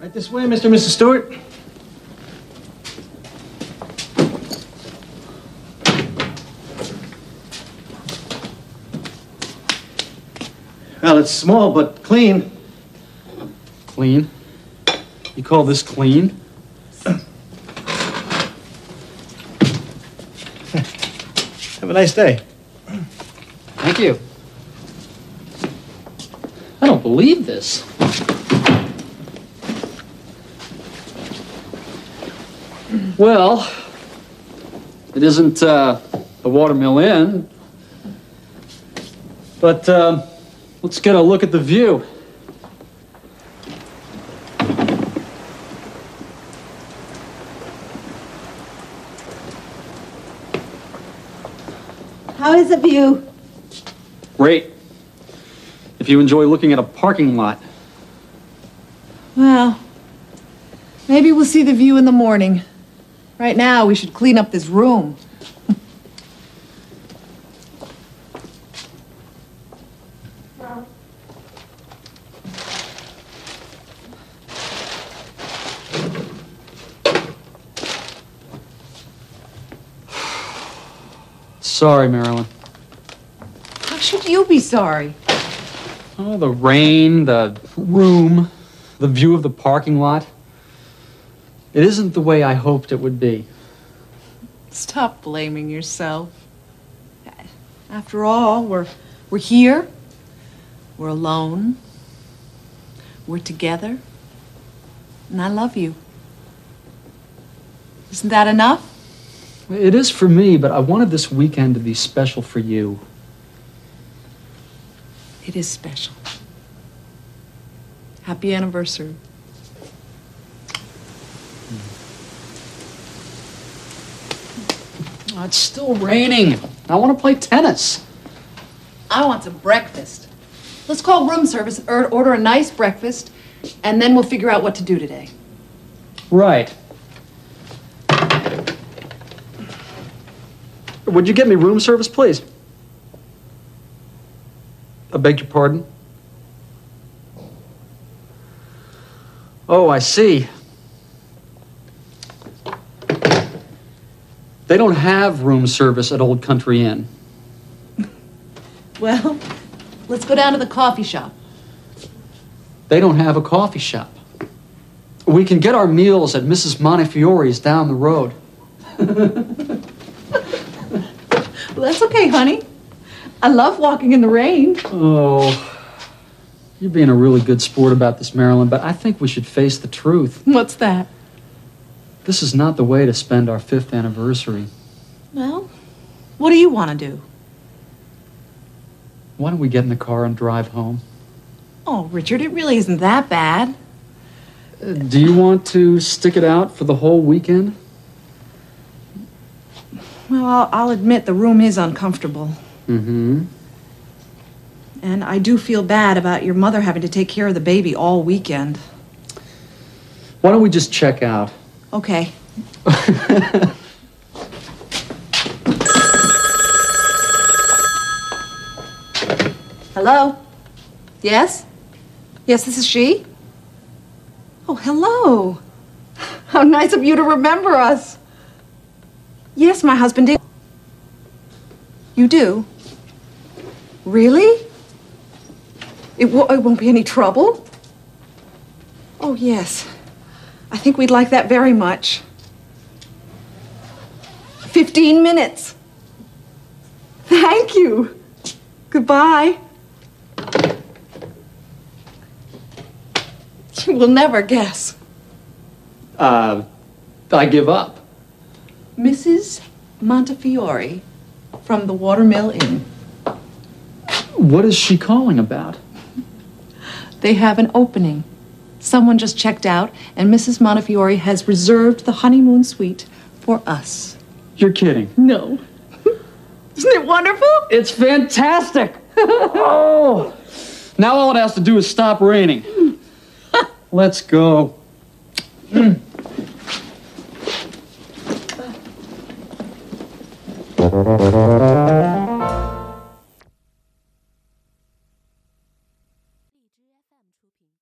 Right this way, Mr. and Mrs. Stewart. Well, it's small but clean. Clean? You call this clean? Have a nice day. Thank you. I don't believe this. Well, it isn't uh, the Watermill Inn, but um, let's get a look at the view. How is the view? Great. If you enjoy looking at a parking lot. Well, maybe we'll see the view in the morning. Right now, we should clean up this room. Sorry, Marilyn. How should you be sorry? Oh, the rain, the room, the view of the parking lot. It isn't the way I hoped it would be. Stop blaming yourself. After all, we're we're here. We're alone. We're together. And I love you. Isn't that enough? It is for me, but I wanted this weekend to be special for you. It is special. Happy anniversary. Oh, it's still raining. I want to play tennis. I want some breakfast. Let's call room service, or order a nice breakfast, and then we'll figure out what to do today. Right. Would you get me room service, please? I beg your pardon? Oh, I see. They don't have room service at Old Country Inn. Well, let's go down to the coffee shop. They don't have a coffee shop. We can get our meals at Mrs. Montefiore's down the road. Well, that's okay, honey. I love walking in the rain. Oh, you're being a really good sport about this, Marilyn, but I think we should face the truth. What's that? This is not the way to spend our fifth anniversary. Well, what do you want to do? Why don't we get in the car and drive home? Oh, Richard, it really isn't that bad. Uh, do you want to stick it out for the whole weekend? Well, I'll, I'll admit the room is uncomfortable. Mm-hmm. And I do feel bad about your mother having to take care of the baby all weekend. Why don't we just check out? Okay. Hello? Yes? Yes, this is she? Oh, hello. How nice of you to remember us. Yes, my husband did. You do? Really? It, it won't be any trouble? Oh, yes. I think we'd like that very much. 15 minutes. Thank you. Goodbye. You will never guess. Uh, I give up. Mrs. Montefiore from the Watermill Inn. What is she calling about? They have an opening. Someone just checked out, and Mrs. Montefiore has reserved the honeymoon suite for us. You're kidding. No. Isn't it wonderful? It's fantastic. oh, now all it has to do is stop raining. Let's go. Mm.